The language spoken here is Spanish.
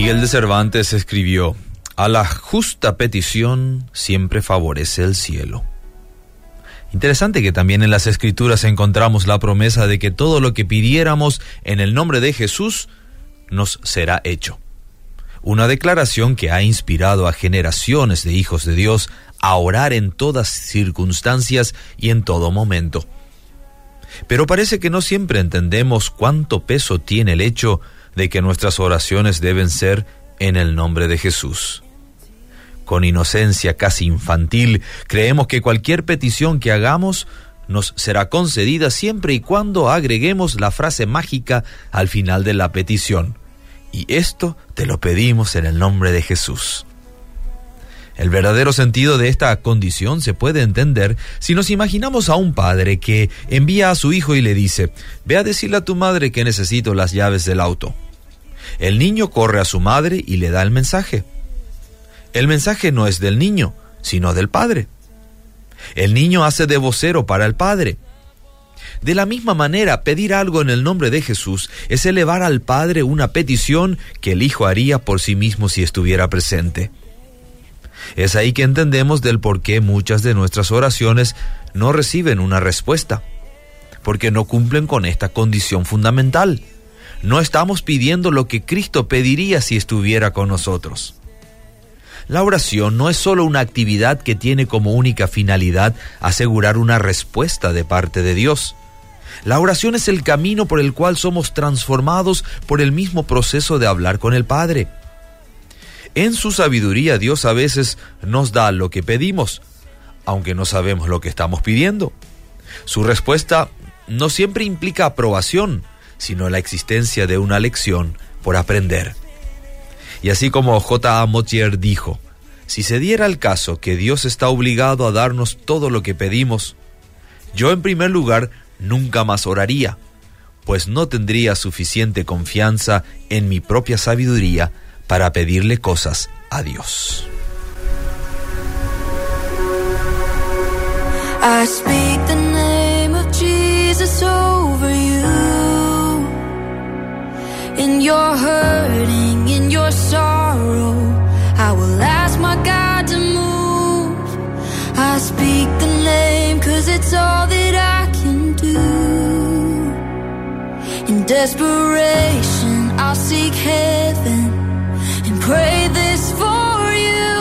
Miguel de Cervantes escribió, a la justa petición siempre favorece el cielo. Interesante que también en las escrituras encontramos la promesa de que todo lo que pidiéramos en el nombre de Jesús nos será hecho. Una declaración que ha inspirado a generaciones de hijos de Dios a orar en todas circunstancias y en todo momento. Pero parece que no siempre entendemos cuánto peso tiene el hecho de que nuestras oraciones deben ser en el nombre de Jesús con inocencia casi infantil, creemos que cualquier petición que hagamos nos será concedida siempre y cuando agreguemos la frase mágica al final de la petición. Y esto te lo pedimos en el nombre de Jesús. El verdadero sentido de esta condición se puede entender si nos imaginamos a un padre que envía a su hijo y le dice, ve a decirle a tu madre que necesito las llaves del auto. El niño corre a su madre y le da el mensaje. El mensaje no es del niño, sino del Padre. El niño hace de vocero para el Padre. De la misma manera, pedir algo en el nombre de Jesús es elevar al Padre una petición que el Hijo haría por sí mismo si estuviera presente. Es ahí que entendemos del por qué muchas de nuestras oraciones no reciben una respuesta, porque no cumplen con esta condición fundamental. No estamos pidiendo lo que Cristo pediría si estuviera con nosotros. La oración no es solo una actividad que tiene como única finalidad asegurar una respuesta de parte de Dios. La oración es el camino por el cual somos transformados por el mismo proceso de hablar con el Padre. En su sabiduría Dios a veces nos da lo que pedimos, aunque no sabemos lo que estamos pidiendo. Su respuesta no siempre implica aprobación, sino la existencia de una lección por aprender. Y así como J. A. Motier dijo, si se diera el caso que Dios está obligado a darnos todo lo que pedimos, yo en primer lugar nunca más oraría, pues no tendría suficiente confianza en mi propia sabiduría para pedirle cosas a Dios. I speak the name of Jesus over you. In your hurting, in your sorrow, I will ask my God to move. I speak the name, cause it's all that I can do. In desperation, I'll seek heaven and pray this for you.